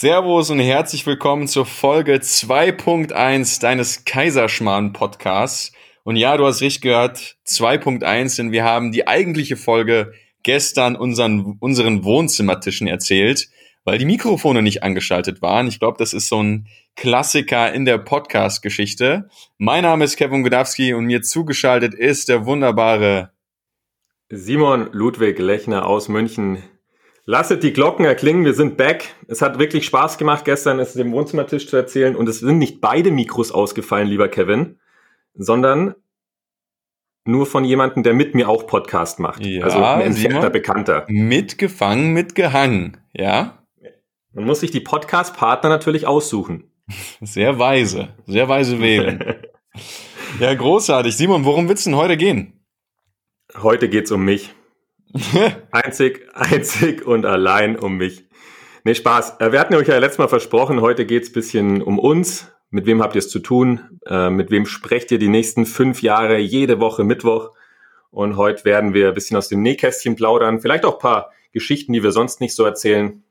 Servus und herzlich willkommen zur Folge 2.1 deines Kaiserschmarrn-Podcasts. Und ja, du hast richtig gehört, 2.1, denn wir haben die eigentliche Folge gestern unseren, unseren Wohnzimmertischen erzählt, weil die Mikrofone nicht angeschaltet waren. Ich glaube, das ist so ein Klassiker in der Podcast-Geschichte. Mein Name ist Kevin Godowski und mir zugeschaltet ist der wunderbare Simon Ludwig Lechner aus München. Lasset die Glocken erklingen, wir sind back. Es hat wirklich Spaß gemacht, gestern es dem Wohnzimmertisch zu erzählen. Und es sind nicht beide Mikros ausgefallen, lieber Kevin, sondern nur von jemandem, der mit mir auch Podcast macht. Ja, also ein entfernter. Bekannter. Mitgefangen, mitgehangen. Ja, Man muss sich die Podcast-Partner natürlich aussuchen. sehr weise, sehr weise wählen. ja, großartig. Simon, worum wird's denn heute gehen? Heute geht's um mich. Einzig, einzig und allein um mich. Nee, Spaß. Äh, Wir hatten euch ja letztes Mal versprochen, heute geht's bisschen um uns. Mit wem habt ihr es zu tun? Äh, mit wem sprecht ihr die nächsten fünf Jahre, jede Woche Mittwoch? Und heute werden wir ein bisschen aus dem Nähkästchen plaudern. Vielleicht auch paar Geschichten, die wir sonst nicht so erzählen.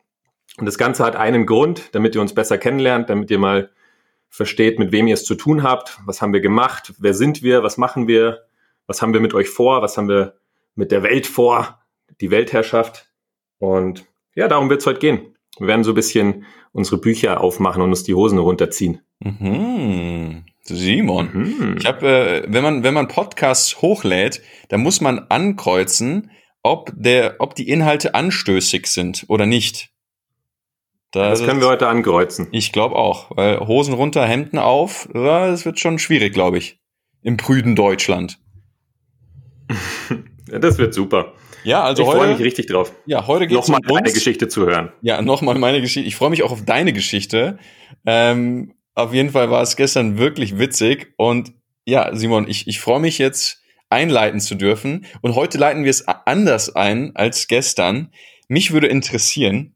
Und das Ganze hat einen Grund, damit ihr uns besser kennenlernt, damit ihr mal versteht, mit wem ihr es zu tun habt. Was haben wir gemacht? Wer sind wir? Was machen wir? Was haben wir mit euch vor? Was haben wir mit der Welt vor? Die Weltherrschaft. Und ja, darum wird es heute gehen. Wir werden so ein bisschen unsere Bücher aufmachen und uns die Hosen runterziehen. Mhm. Simon. Mhm. Ich habe, äh, wenn man wenn man Podcasts hochlädt, dann muss man ankreuzen, ob der, ob die Inhalte anstößig sind oder nicht. Da- Das können wir heute ankreuzen. Ich glaube auch, weil Hosen runter, Hemden auf, das wird schon schwierig, glaube ich, im prüden Deutschland. Ja, Das wird super. Ja, also ich freue mich heute, richtig drauf, ja, heute geht's nochmal um eine uns. Geschichte zu hören. Ja, nochmal meine Geschichte. Ich freue mich auch auf deine Geschichte. Ähm, auf jeden Fall war es gestern wirklich witzig. Und ja, Simon, ich, ich freue mich jetzt einleiten zu dürfen. Und heute leiten wir es anders ein als gestern. Mich würde interessieren,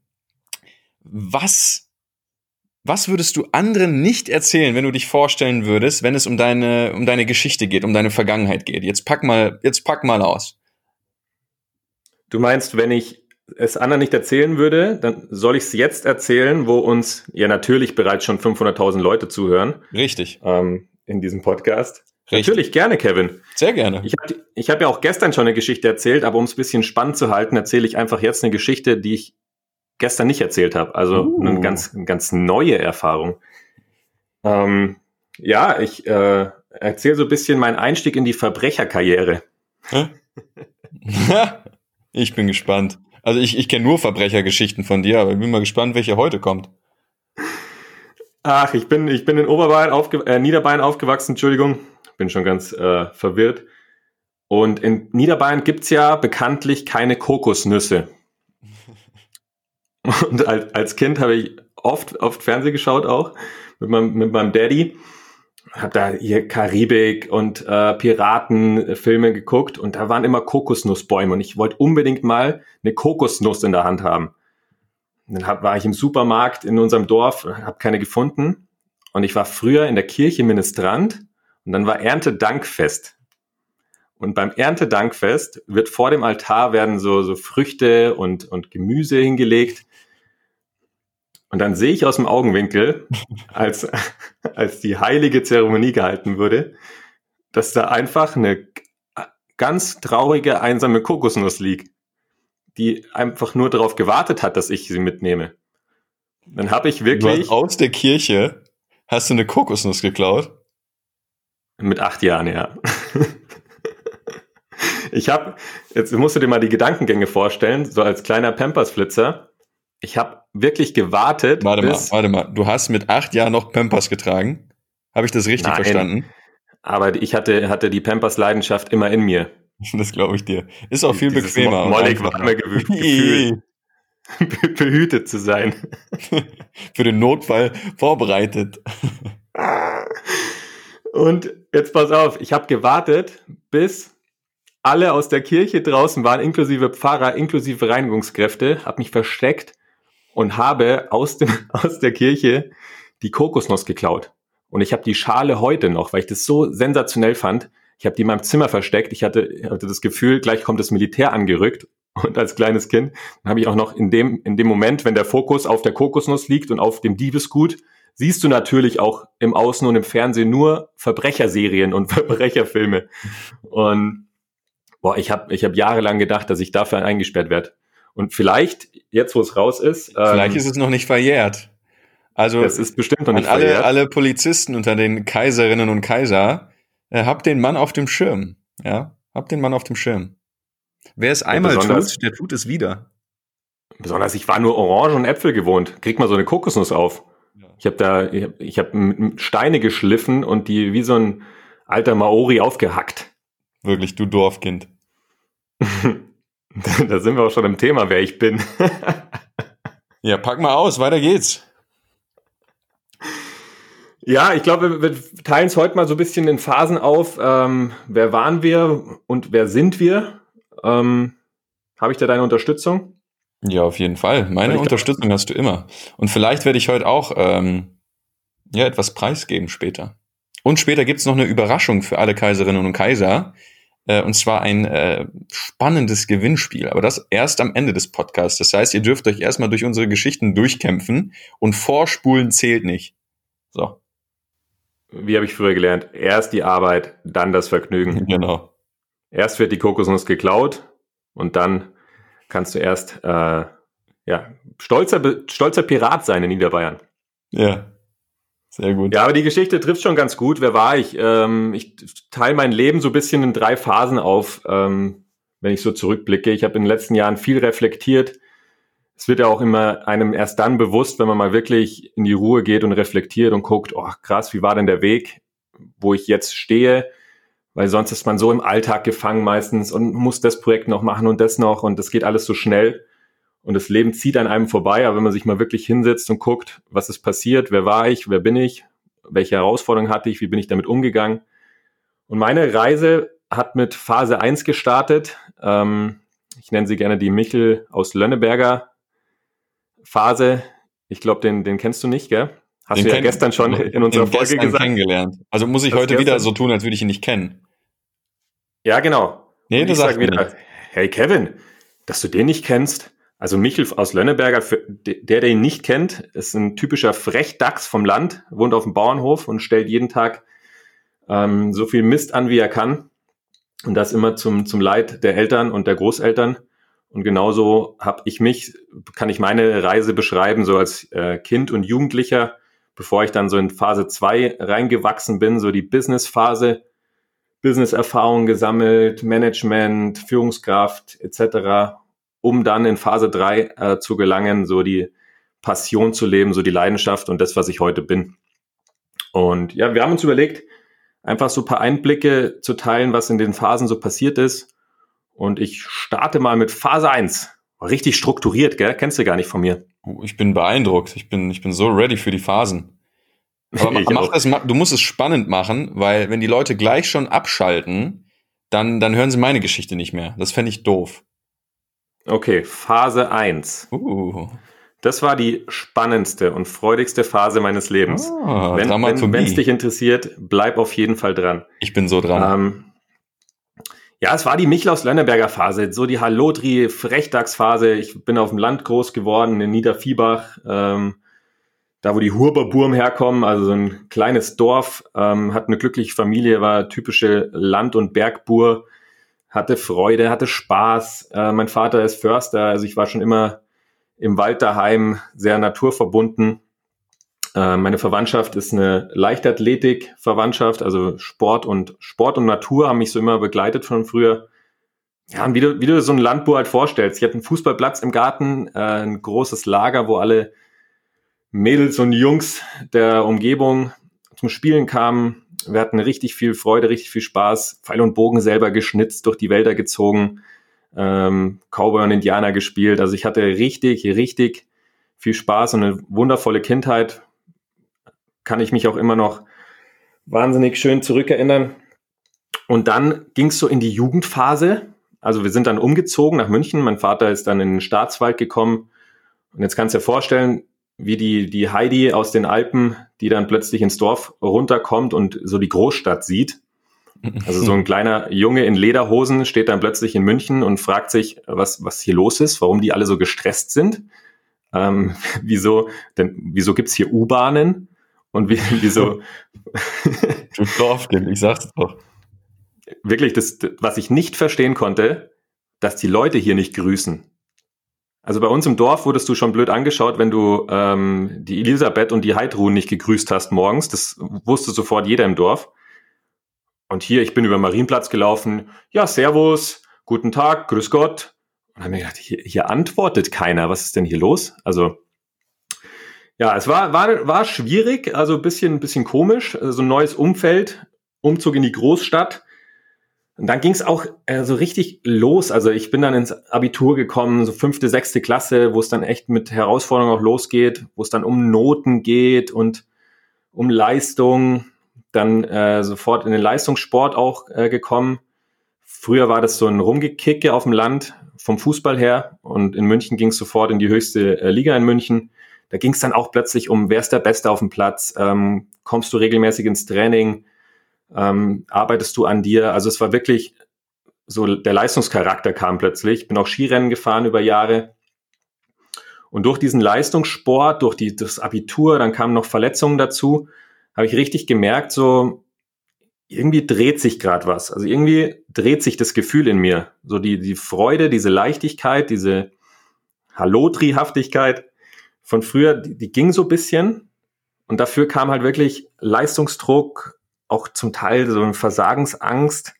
was, was würdest du anderen nicht erzählen, wenn du dich vorstellen würdest, wenn es um deine, um deine Geschichte geht, um deine Vergangenheit geht? Jetzt pack mal, jetzt pack mal aus. Du meinst, wenn ich es anderen nicht erzählen würde, dann soll ich es jetzt erzählen, wo uns ja natürlich bereits schon 500.000 Leute zuhören Richtig. ähm, in diesem Podcast. Richtig. Natürlich, gerne, Kevin. Sehr gerne. Ich habe ich hab ja auch gestern schon eine Geschichte erzählt, aber um es ein bisschen spannend zu halten, erzähle ich einfach jetzt eine Geschichte, die ich gestern nicht erzählt habe. Also Uh. eine ganz, ganz neue Erfahrung. Ähm, ja, ich äh, erzähle so ein bisschen meinen Einstieg in die Verbrecherkarriere. ich bin gespannt. Also ich, ich kenne nur Verbrechergeschichten von dir, aber ich bin mal gespannt, welche heute kommt. Ach, ich bin, ich bin in Oberbayern aufge äh, Niederbayern aufgewachsen, Entschuldigung. Bin schon ganz äh, verwirrt. Und in Niederbayern gibt's ja bekanntlich keine Kokosnüsse. Und als, als Kind habe ich oft, oft Fernsehen geschaut auch mit meinem, mit meinem Daddy. Hab da hier Karibik und äh, Piratenfilme geguckt und da waren immer Kokosnussbäume und ich wollte unbedingt mal eine Kokosnuss in der Hand haben. Und dann hab, war ich im Supermarkt in unserem Dorf, habe keine gefunden. Und ich war früher in der Kirche Ministrant und dann war Erntedankfest. Und beim Erntedankfest wird vor dem Altar werden so, so Früchte und, und Gemüse hingelegt. Und dann sehe ich aus dem Augenwinkel, als, als die heilige Zeremonie gehalten wurde, dass da einfach eine ganz traurige, einsame Kokosnuss liegt die einfach nur darauf gewartet hat, dass ich sie mitnehme. Dann habe ich Du wirklich hast aus der Kirche hast du eine Kokosnuss geklaut. mit acht Jahren, ja. ich habe, jetzt musst du dir mal die Gedankengänge vorstellen, so als kleiner Pampers-Flitzer. Ich habe wirklich gewartet, Warte mal, warte mal. Du hast mit acht Jahren noch Pampers getragen. Habe ich das richtig Nein. verstanden? aber ich hatte, hatte die Pampers-Leidenschaft immer in mir. Das glaube ich dir. Ist auch viel Dieses bequemer. mollig warme Ge- Gefühl, behütet zu sein. Für den Notfall vorbereitet. Und jetzt pass auf, ich habe gewartet, bis alle aus der Kirche draußen waren, inklusive Pfarrer, inklusive Reinigungskräfte, habe mich versteckt und habe aus, dem, aus der Kirche die Kokosnuss geklaut. Und ich habe die Schale heute noch, weil ich das so sensationell fand. Ich habe die in meinem Zimmer versteckt. Ich hatte, hatte das Gefühl, gleich kommt das Militär angerückt Und als kleines Kind habe ich auch noch in dem, in dem Moment, wenn der Fokus auf der Kokosnuss liegt und auf dem Diebesgut, siehst du natürlich auch im Außen und im Fernsehen nur Verbrecherserien und Verbrecherfilme. Und boah, ich habe ich hab jahrelang gedacht, dass ich dafür eingesperrt werde. Und vielleicht, jetzt wo es raus ist. Vielleicht ähm, ist es noch nicht verjährt. Also es ist bestimmt noch nicht alle, verjährt. alle Polizisten unter den Kaiserinnen und Kaiser, äh, habt den Mann auf dem Schirm. Ja, habt den Mann auf dem Schirm. Wer es einmal tut, der tut es wieder. Besonders, ich war nur Orange und Äpfel gewohnt. Krieg mal so eine Kokosnuss auf. Ich habe da, ich habe ich hab Steine geschliffen und die wie so ein alter Maori aufgehackt. Wirklich, du Dorfkind. da sind wir auch schon im Thema, wer ich bin. ja, pack mal aus, weiter geht's. Ja, ich glaube, wir teilen es heute mal so ein bisschen in Phasen auf. Ähm, wer waren wir und wer sind wir? Ähm, Habe ich da deine Unterstützung? Ja, auf jeden Fall. Meine Unterstützung hast du immer. Und vielleicht werde ich heute auch ähm, ja, etwas preisgeben später. Und später gibt's noch eine Überraschung für alle Kaiserinnen und Kaiser. Äh, und zwar ein äh, spannendes Gewinnspiel. Aber das erst am Ende des Podcasts. Das heißt, ihr dürft euch erstmal durch unsere Geschichten durchkämpfen und vorspulen zählt nicht. So. Wie habe ich früher gelernt? Erst die Arbeit, dann das Vergnügen. Genau. Erst wird die Kokosnuss geklaut und dann kannst du erst äh, ja, stolzer, stolzer Pirat sein in Niederbayern. Ja. Sehr gut. Ja, aber die Geschichte trifft schon ganz gut. Wer war ich? Ähm, ich teile mein Leben so ein bisschen in drei Phasen auf, ähm, wenn ich so zurückblicke. Ich habe in den letzten Jahren viel reflektiert. Es wird ja auch immer einem erst dann bewusst, wenn man mal wirklich in die Ruhe geht und reflektiert und guckt, oh krass, wie war denn der Weg, wo ich jetzt stehe? weil sonst ist man so im Alltag gefangen meistens und muss das Projekt noch machen und das noch und das geht alles so schnell und das Leben zieht an einem vorbei, aber wenn man sich mal wirklich hinsetzt und guckt, was ist passiert, wer war ich, wer bin ich, welche Herausforderungen hatte ich, wie bin ich damit umgegangen und meine Reise hat mit Phase 1 gestartet, ähm, ich nenne sie gerne die Michel aus Lönneberger Phase, ich glaube, den, den kennst du nicht, gell? Hast den du ja gestern schon in unserer Folge gesagt. kennengelernt. Also muss ich heute wieder so tun, als würde ich ihn nicht kennen. Ja, genau. Nee, du sagst wieder, nicht. hey Kevin, dass du den nicht kennst. Also Michel aus Lönneberger, der, der ihn nicht kennt, ist ein typischer Frechdachs vom Land, wohnt auf dem Bauernhof und stellt jeden Tag ähm, so viel Mist an, wie er kann. Und das immer zum, zum Leid der Eltern und der Großeltern. Und genauso habe ich mich, kann ich meine Reise beschreiben, so als äh, Kind und Jugendlicher bevor ich dann so in Phase 2 reingewachsen bin, so die Business-Phase, Business-Erfahrung gesammelt, Management, Führungskraft etc., um dann in Phase 3 äh, zu gelangen, so die Passion zu leben, so die Leidenschaft und das, was ich heute bin. Und ja, wir haben uns überlegt, einfach so ein paar Einblicke zu teilen, was in den Phasen so passiert ist. Und ich starte mal mit Phase 1. Richtig strukturiert, gell? Kennst du gar nicht von mir. Ich bin beeindruckt. Ich bin, ich bin so ready für die Phasen. Aber mach das, du musst es spannend machen, weil wenn die Leute gleich schon abschalten, dann, dann hören sie meine Geschichte nicht mehr. Das fände ich doof. Okay, Phase 1. Uh. Das war die spannendste und freudigste Phase meines Lebens. Ah, wenn es dich interessiert, bleib auf jeden Fall dran. Ich bin so dran. Ähm, ja, es war die Michlaus-Lönneberger Phase, so die Hallotri-Frechdachsphase. Ich bin auf dem Land groß geworden, in Niederviehbach, ähm, da wo die Huberburm herkommen, also so ein kleines Dorf, ähm, hat eine glückliche Familie, war typische Land- und Bergbur, hatte Freude, hatte Spaß. Äh, mein Vater ist Förster, also ich war schon immer im Wald daheim, sehr naturverbunden. Äh, meine Verwandtschaft ist eine Leichtathletik-Verwandtschaft, also Sport und Sport und Natur haben mich so immer begleitet von früher. Ja, und wie du, wie du so ein Landbauer halt vorstellst. Ich hatte einen Fußballplatz im Garten, äh, ein großes Lager, wo alle Mädels und Jungs der Umgebung zum Spielen kamen. Wir hatten richtig viel Freude, richtig viel Spaß. Pfeil und Bogen selber geschnitzt, durch die Wälder gezogen, ähm, Cowboy und Indianer gespielt. Also ich hatte richtig, richtig viel Spaß und eine wundervolle Kindheit kann ich mich auch immer noch wahnsinnig schön zurückerinnern. Und dann ging es so in die Jugendphase. Also wir sind dann umgezogen nach München. Mein Vater ist dann in den Staatswald gekommen. Und jetzt kannst du dir vorstellen, wie die, die Heidi aus den Alpen, die dann plötzlich ins Dorf runterkommt und so die Großstadt sieht. Also so ein kleiner Junge in Lederhosen steht dann plötzlich in München und fragt sich, was, was hier los ist, warum die alle so gestresst sind. Ähm, wieso, denn, wieso gibt's hier U-Bahnen? Und wie, wieso? du Dorfkind, ich sag's doch. Wirklich, das, was ich nicht verstehen konnte, dass die Leute hier nicht grüßen. Also bei uns im Dorf wurdest du schon blöd angeschaut, wenn du ähm, die Elisabeth und die Heidrun nicht gegrüßt hast morgens. Das wusste sofort jeder im Dorf. Und hier, ich bin über den Marienplatz gelaufen. Ja, Servus, guten Tag, grüß Gott. Und dann habe ich gedacht, hier, hier antwortet keiner. Was ist denn hier los? Also, ja, es war, war, war schwierig, also ein bisschen, bisschen komisch. So also ein neues Umfeld, Umzug in die Großstadt. Und dann ging es auch äh, so richtig los. Also ich bin dann ins Abitur gekommen, so fünfte, sechste Klasse, wo es dann echt mit Herausforderungen auch losgeht, wo es dann um Noten geht und um Leistung. Dann äh, sofort in den Leistungssport auch äh, gekommen. Früher war das so ein Rumgekicke auf dem Land vom Fußball her und in München ging es sofort in die höchste äh, Liga in München. Da ging es dann auch plötzlich um, wer ist der Beste auf dem Platz, ähm, kommst du regelmäßig ins Training, ähm, arbeitest du an dir? Also es war wirklich so, der Leistungscharakter kam plötzlich. Bin auch Skirennen gefahren über Jahre. Und durch diesen Leistungssport, durch die, das Abitur, dann kamen noch Verletzungen dazu, habe ich richtig gemerkt, so irgendwie dreht sich gerade was. Also irgendwie dreht sich das Gefühl in mir. So die, die Freude, diese Leichtigkeit, diese Hallotrihaftigkeit von früher, die, die ging so bisschen. Und dafür kam halt wirklich Leistungsdruck, auch zum Teil so eine Versagensangst.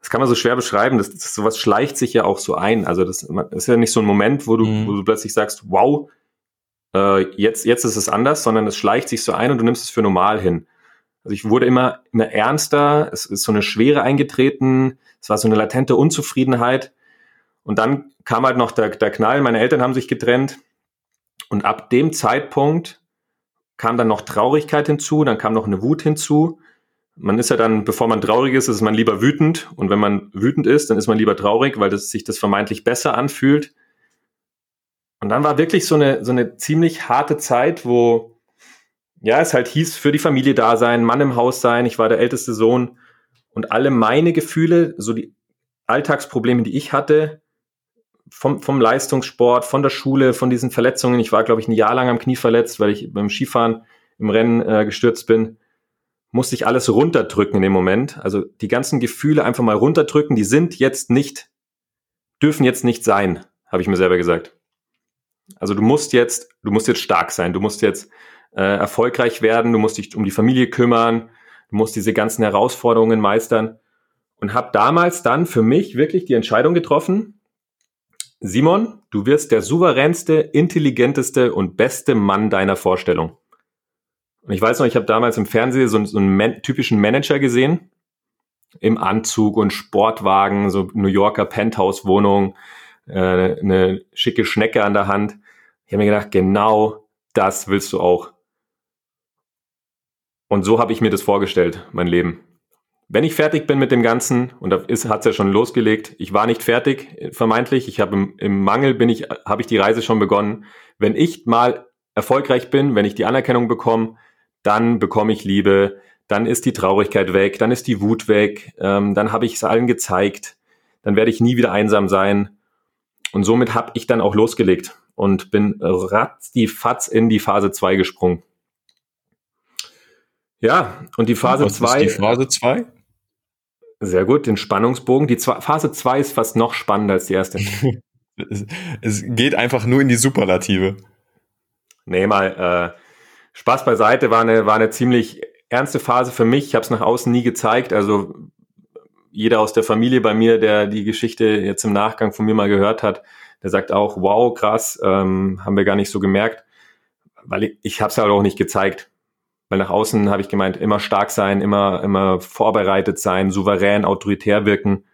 Das kann man so schwer beschreiben. Das, das sowas schleicht sich ja auch so ein. Also das, das ist ja nicht so ein Moment, wo du, mhm. wo du plötzlich sagst, wow, äh, jetzt, jetzt ist es anders, sondern es schleicht sich so ein und du nimmst es für normal hin. Also ich wurde immer, immer ernster, es ist so eine Schwere eingetreten, es war so eine latente Unzufriedenheit. Und dann kam halt noch der, der Knall, meine Eltern haben sich getrennt. Und ab dem Zeitpunkt kam dann noch Traurigkeit hinzu, dann kam noch eine Wut hinzu man ist ja dann, bevor man traurig ist, ist man lieber wütend. Und wenn man wütend ist, dann ist man lieber traurig, weil das, sich das vermeintlich besser anfühlt. Und dann war wirklich so eine, so eine ziemlich harte Zeit, wo, ja, es halt hieß, für die Familie da sein, Mann im Haus sein. Ich war der älteste Sohn. Und alle meine Gefühle, so die Alltagsprobleme, die ich hatte, vom, vom Leistungssport, von der Schule, von diesen Verletzungen. Ich war, glaube ich, ein Jahr lang am Knie verletzt, weil ich beim Skifahren im Rennen äh, gestürzt bin musste ich alles runterdrücken in dem Moment. Also die ganzen Gefühle einfach mal runterdrücken, die sind jetzt nicht, dürfen jetzt nicht sein, habe ich mir selber gesagt. Also du musst jetzt, du musst jetzt stark sein, du musst jetzt äh, erfolgreich werden, du musst dich um die Familie kümmern, du musst diese ganzen Herausforderungen meistern. Und habe damals dann für mich wirklich die Entscheidung getroffen, Simon, du wirst der souveränste, intelligenteste und beste Mann deiner Vorstellung. Und ich weiß noch, ich habe damals im Fernsehen so, so einen man typischen Manager gesehen, im Anzug und Sportwagen, so New Yorker Penthouse-Wohnung, äh, eine schicke Schnecke an der Hand. Ich habe mir gedacht, genau das willst du auch. Und so habe ich mir das vorgestellt, mein Leben. Wenn ich fertig bin mit dem Ganzen, und da hat es ja schon losgelegt, ich war nicht fertig, vermeintlich, ich habe im, im Mangel bin ich, habe ich die Reise schon begonnen. Wenn ich mal erfolgreich bin, wenn ich die Anerkennung bekomme, dann bekomme ich Liebe, dann ist die Traurigkeit weg, dann ist die Wut weg, ähm, dann habe ich es allen gezeigt, dann werde ich nie wieder einsam sein. Und somit habe ich dann auch losgelegt und bin ratz die Fatz in die Phase 2 gesprungen. Ja, und die Phase 2. Die Phase 2? Sehr gut, den Spannungsbogen. Die Phase 2 ist fast noch spannender als die erste. es geht einfach nur in die Superlative. Nee, mal, äh, Spaß beiseite, war eine, war eine ziemlich ernste Phase für mich. Ich habe es nach außen nie gezeigt. Also jeder aus der Familie bei mir, der die Geschichte jetzt im Nachgang von mir mal gehört hat, der sagt auch, wow, krass, ähm, haben wir gar nicht so gemerkt, weil ich, ich habe es halt auch nicht gezeigt. Weil nach außen habe ich gemeint, immer stark sein, immer, immer vorbereitet sein, souverän, autoritär wirken.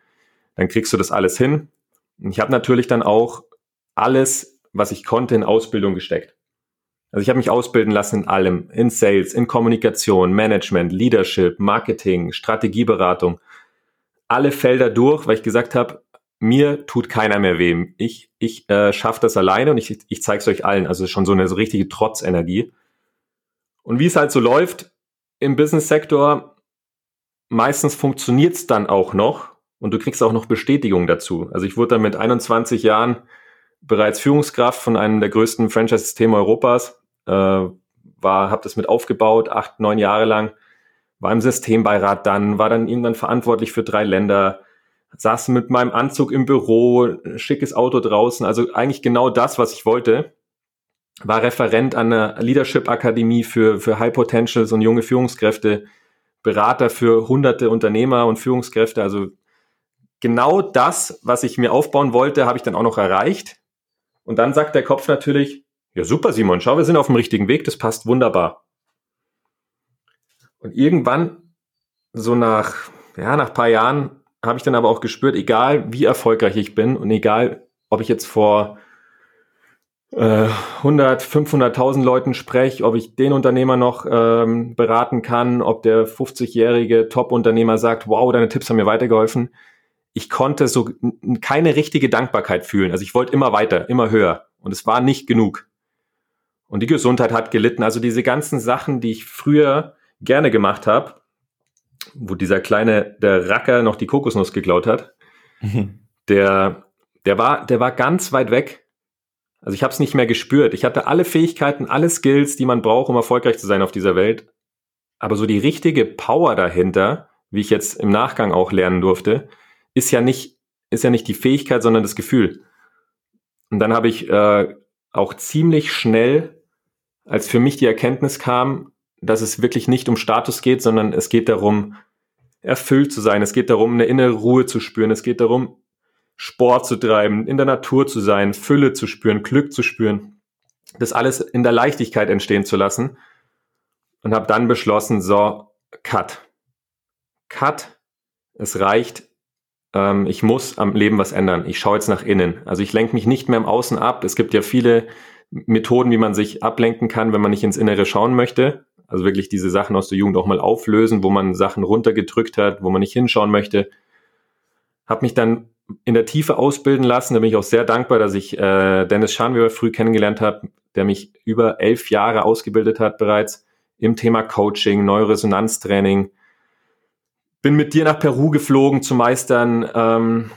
Dann kriegst du das alles hin. Und ich habe natürlich dann auch alles, was ich konnte, in Ausbildung gesteckt. Also ich habe mich ausbilden lassen in allem, in Sales, in Kommunikation, Management, Leadership, Marketing, Strategieberatung. Alle Felder durch, weil ich gesagt habe, mir tut keiner mehr weh. Ich, ich äh, schaffe das alleine und ich, ich zeige es euch allen. Also schon so eine so richtige Trotzenergie. Und wie es halt so läuft im Business-Sektor, meistens funktioniert es dann auch noch und du kriegst auch noch Bestätigung dazu. Also ich wurde dann mit 21 Jahren bereits Führungskraft von einem der größten Franchise-Systeme Europas, äh, war, habe das mit aufgebaut, acht, neun Jahre lang, war im Systembeirat dann, war dann irgendwann verantwortlich für drei Länder, saß mit meinem Anzug im Büro, schickes Auto draußen, also eigentlich genau das, was ich wollte. War Referent an der Leadership Akademie für, für High Potentials und junge Führungskräfte, Berater für hunderte Unternehmer und Führungskräfte, also genau das, was ich mir aufbauen wollte, habe ich dann auch noch erreicht. Und dann sagt der Kopf natürlich, ja super Simon, schau, wir sind auf dem richtigen Weg, das passt wunderbar. Und irgendwann, so nach, ja, nach paar Jahren, habe ich dann aber auch gespürt, egal wie erfolgreich ich bin und egal, ob ich jetzt vor äh, 100, 500.000 Leuten spreche, ob ich den Unternehmer noch ähm, beraten kann, ob der 50-jährige Top-Unternehmer sagt, wow, deine Tipps haben mir weitergeholfen. Ich konnte so keine richtige Dankbarkeit fühlen. Also ich wollte immer weiter, immer höher. Und es war nicht genug. Und die Gesundheit hat gelitten. Also diese ganzen Sachen, die ich früher gerne gemacht habe, wo dieser kleine, der Racker noch die Kokosnuss geklaut hat, mhm. der, der war, der war ganz weit weg. Also ich habe es nicht mehr gespürt. Ich hatte alle Fähigkeiten, alle Skills, die man braucht, um erfolgreich zu sein auf dieser Welt. Aber so die richtige Power dahinter, wie ich jetzt im Nachgang auch lernen durfte, ist ja nicht, ist ja nicht die Fähigkeit, sondern das Gefühl. Und dann habe ich äh, auch ziemlich schnell, als für mich die Erkenntnis kam, dass es wirklich nicht um Status geht, sondern es geht darum, erfüllt zu sein. Es geht darum, eine innere Ruhe zu spüren. Es geht darum, Sport zu treiben, in der Natur zu sein, Fülle zu spüren, Glück zu spüren. Das alles in der Leichtigkeit entstehen zu lassen. Und habe dann beschlossen, so, cut. Cut. Es reicht. Ähm, ich muss am Leben was ändern. Ich schaue jetzt nach innen. Also ich lenke mich nicht mehr im Außen ab. Es gibt ja viele Methoden, wie man sich ablenken kann, wenn man nicht ins Innere schauen möchte. Also wirklich diese Sachen aus der Jugend auch mal auflösen, wo man Sachen runtergedrückt hat, wo man nicht hinschauen möchte. Hab mich dann in der Tiefe ausbilden lassen. Da bin ich auch sehr dankbar, dass ich äh, Dennis Schanweber früh kennengelernt habe, der mich über elf Jahre ausgebildet hat bereits im Thema Coaching, Neuresonanztraining. Bin mit dir nach Peru geflogen zu meistern, ähm,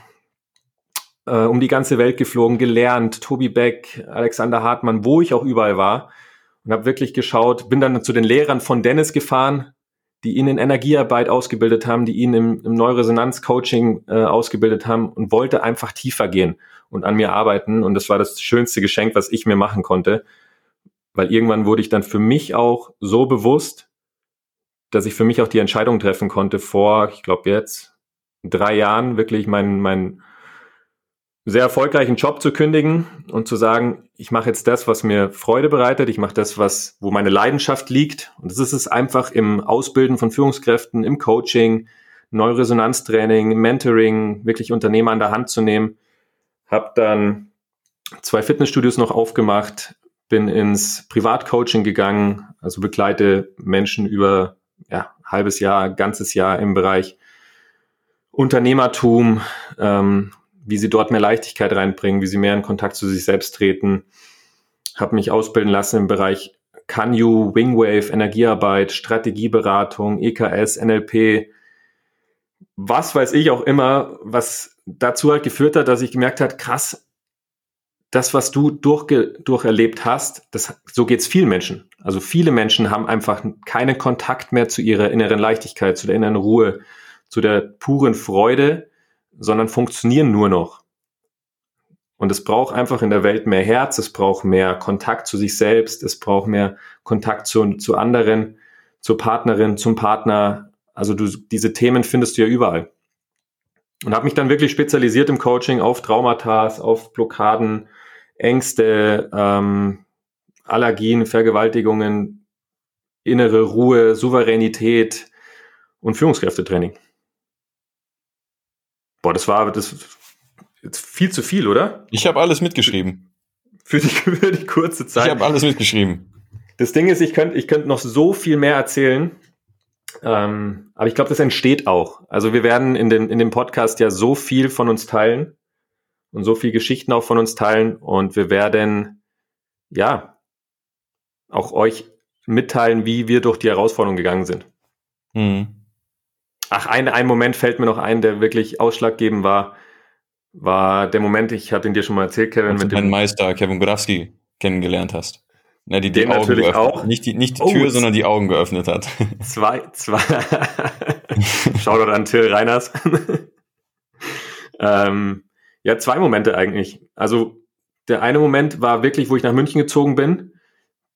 äh, um die ganze Welt geflogen, gelernt, Tobi Beck, Alexander Hartmann, wo ich auch überall war und habe wirklich geschaut, bin dann zu den Lehrern von Dennis gefahren, die ihn in Energiearbeit ausgebildet haben, die ihn im, im Neuresonanz-Coaching äh, ausgebildet haben und wollte einfach tiefer gehen und an mir arbeiten. Und das war das schönste Geschenk, was ich mir machen konnte, weil irgendwann wurde ich dann für mich auch so bewusst, dass ich für mich auch die Entscheidung treffen konnte vor, ich glaube jetzt drei Jahren wirklich mein, mein sehr erfolgreichen Job zu kündigen und zu sagen, ich mache jetzt das, was mir Freude bereitet, ich mache das, was, wo meine Leidenschaft liegt. Und das ist es einfach im Ausbilden von Führungskräften, im Coaching, Neuresonanztraining, Mentoring, wirklich Unternehmer an der Hand zu nehmen. Hab dann zwei Fitnessstudios noch aufgemacht, bin ins Privatcoaching gegangen, also begleite Menschen über ja, halbes Jahr, ganzes Jahr im Bereich Unternehmertum, ähm, wie sie dort mehr Leichtigkeit reinbringen, wie sie mehr in Kontakt zu sich selbst treten. Habe mich ausbilden lassen im Bereich Canyu, Wingwave, Energiearbeit, Strategieberatung, EKS, NLP, was weiß ich auch immer, was dazu halt geführt hat, dass ich gemerkt hat, krass, das, was du durchge durcherlebt hast, das, so geht's vielen Menschen. Also viele Menschen haben einfach keinen Kontakt mehr zu ihrer inneren Leichtigkeit, zu der inneren Ruhe, zu der puren Freude, sondern funktionieren nur noch. Und es braucht einfach in der Welt mehr Herz, es braucht mehr Kontakt zu sich selbst, es braucht mehr Kontakt zu, zu anderen, zur Partnerin, zum Partner. Also du, diese Themen findest du ja überall. Und habe mich dann wirklich spezialisiert im Coaching auf Traumata, auf Blockaden, Ängste, ähm, Allergien, Vergewaltigungen, innere Ruhe, Souveränität und Führungskräftetraining. Boah, das war das jetzt viel zu viel, oder? Ich habe alles mitgeschrieben. Für die, für die kurze Zeit. Ich habe alles mitgeschrieben. Das Ding ist, ich könnte ich könnte noch so viel mehr erzählen. Ähm, aber ich glaube, das entsteht auch. Also wir werden in, den, in dem Podcast ja so viel von uns teilen und so viel Geschichten auch von uns teilen und wir werden ja auch euch mitteilen, wie wir durch die Herausforderung gegangen sind. Hm. Ach, ein, ein Moment fällt mir noch ein, der wirklich ausschlaggebend war, war der Moment, ich hatte ihn dir schon mal erzählt, Kevin, mit dem Meister Kevin Godowski kennengelernt hast. Na, die, die Den Augen natürlich geöffnet. auch. Nicht die, nicht die Tür, oh, sondern die Augen geöffnet hat. Zwei, zwei. Shoutout an Till Reiners. ähm, ja, zwei Momente eigentlich. Also der eine Moment war wirklich, wo ich nach München gezogen bin.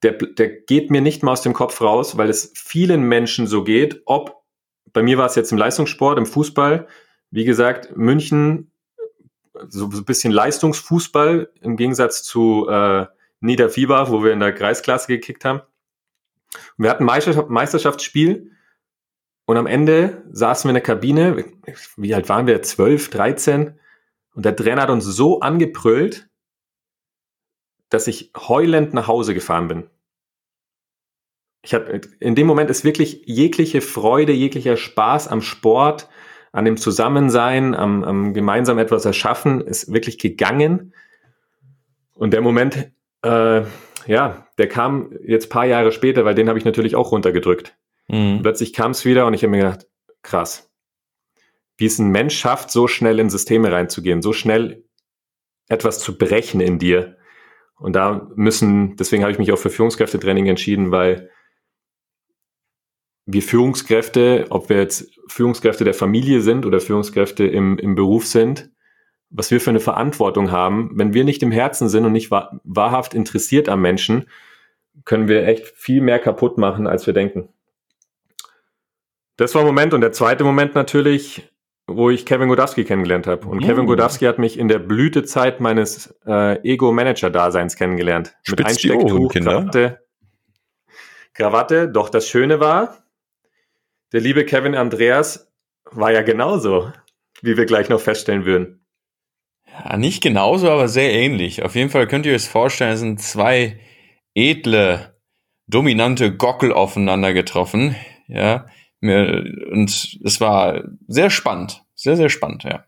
Der, der geht mir nicht mal aus dem Kopf raus, weil es vielen Menschen so geht. Ob, bei mir war es jetzt im Leistungssport, im Fußball. Wie gesagt, München, so, ein bisschen Leistungsfußball im Gegensatz zu äh, Niederfieber, wo wir in der Kreisklasse gekickt haben. Und wir hatten Meisterschaft, Meisterschaftsspiel und am Ende saßen wir in der Kabine, wie alt waren wir? 12, 13. Und der Trainer hat uns so angebrüllt, dass ich heulend nach Hause gefahren bin. Ich hatte, in dem Moment ist wirklich jegliche Freude, jeglicher Spaß am Sport, an dem Zusammensein, am, am gemeinsam etwas erschaffen, ist wirklich gegangen. Und der Moment äh, ja, der kam jetzt paar Jahre später, weil den habe ich natürlich auch runtergedrückt. Mhm. Plötzlich kam es wieder und ich habe mir gedacht, krass, wie es ein Mensch schafft, so schnell in Systeme reinzugehen, so schnell etwas zu brechen in dir. Und da müssen, deswegen habe ich mich auch für Führungskräftetraining entschieden, weil wir Führungskräfte, ob wir jetzt Führungskräfte der Familie sind oder Führungskräfte im, im Beruf sind, was wir für eine Verantwortung haben. Wenn wir nicht im Herzen sind und nicht wahr, wahrhaft interessiert am Menschen, können wir echt viel mehr kaputt machen, als wir denken. Das war ein Moment. Und der zweite Moment natürlich, wo ich Kevin Godowski kennengelernt habe. Und mm. Kevin Godowski hat mich in der Blütezeit meines äh, Ego-Manager-Daseins kennengelernt. Spitz Mit Einstecktuch, Krawatte. Krawatte. Doch das Schöne war, der liebe Kevin Andreas war ja genauso, wie wir gleich noch feststellen würden. Ja, nicht genauso, aber sehr ähnlich. Auf jeden Fall könnt ihr euch vorstellen, es sind zwei edle, dominante Gockel aufeinander getroffen. Ja, und es war sehr spannend. Sehr, sehr spannend, ja.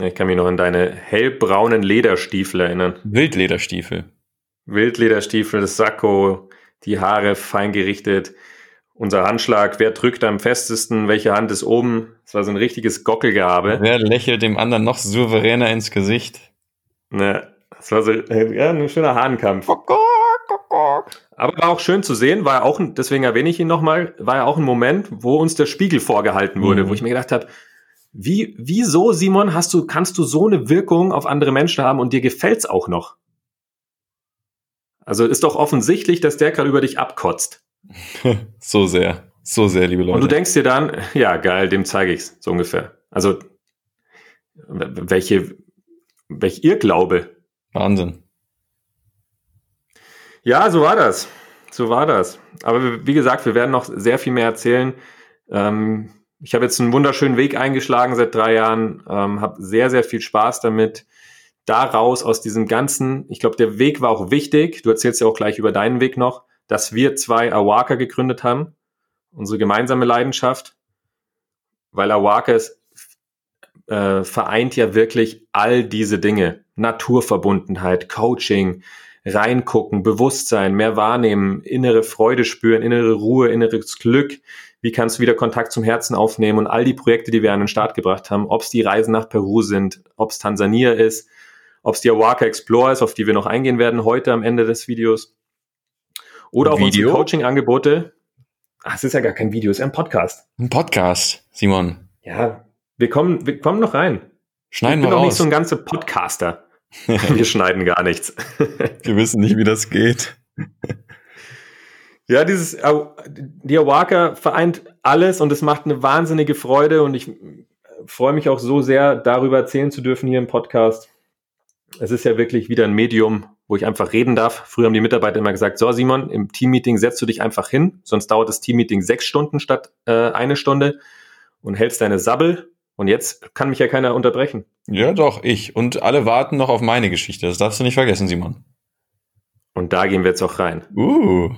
Ich kann mich noch an deine hellbraunen Lederstiefel erinnern. Wildlederstiefel. Wildlederstiefel, das Sakko, die Haare fein gerichtet unser Handschlag, wer drückt am festesten, welche Hand ist oben. Das war so ein richtiges Gockelgehabe. Wer lächelt dem anderen noch souveräner ins Gesicht? Ne, das war so ja, ein schöner Hahnkampf. Aber war auch schön zu sehen, war auch, deswegen erwähne ich ihn nochmal, war ja auch ein Moment, wo uns der Spiegel vorgehalten wurde, mhm. wo ich mir gedacht habe, wie, wieso, Simon, hast du, kannst du so eine Wirkung auf andere Menschen haben und dir gefällt's auch noch? Also ist doch offensichtlich, dass der gerade über dich abkotzt. so sehr. So sehr, liebe Leute. Und du denkst dir dann, ja, geil, dem zeige ich's, so ungefähr. Also, welche, welch Irrglaube. Wahnsinn. Ja, so war das. So war das. Aber wie gesagt, wir werden noch sehr viel mehr erzählen. Ähm, ich habe jetzt einen wunderschönen Weg eingeschlagen seit drei Jahren, ähm, habe sehr, sehr viel Spaß damit. Daraus, aus diesem ganzen, ich glaube, der Weg war auch wichtig. Du erzählst ja auch gleich über deinen Weg noch dass wir zwei Awaka gegründet haben, unsere gemeinsame Leidenschaft, weil Awaka ist, äh, vereint ja wirklich all diese Dinge. Naturverbundenheit, Coaching, reingucken, Bewusstsein, mehr wahrnehmen, innere Freude spüren, innere Ruhe, inneres Glück. Wie kannst du wieder Kontakt zum Herzen aufnehmen und all die Projekte, die wir an den Start gebracht haben, ob es die Reisen nach Peru sind, ob es Tansania ist, ob es die Awaka Explorer ist, auf die wir noch eingehen werden heute am Ende des Videos. Oder auch Video? unsere Coaching-Angebote. Ach, es ist ja gar kein Video, es ist ja ein Podcast. Ein Podcast, Simon. Ja, wir kommen, wir kommen noch rein. Schneiden wir Ich bin doch nicht so ein ganzer Podcaster. wir schneiden gar nichts. wir wissen nicht, wie das geht. Ja, dieses die Awaka vereint alles und es macht eine wahnsinnige Freude und ich freue mich auch so sehr, darüber erzählen zu dürfen hier im Podcast. Es ist ja wirklich wieder ein Medium, wo ich einfach reden darf. Früher haben die Mitarbeiter immer gesagt, so Simon, im Teammeeting setzt du dich einfach hin, sonst dauert das Teammeeting sechs Stunden statt äh, eine Stunde und hältst deine Sabbel und jetzt kann mich ja keiner unterbrechen. Ja, doch, ich. Und alle warten noch auf meine Geschichte. Das darfst du nicht vergessen, Simon. Und da gehen wir jetzt auch rein. Uh.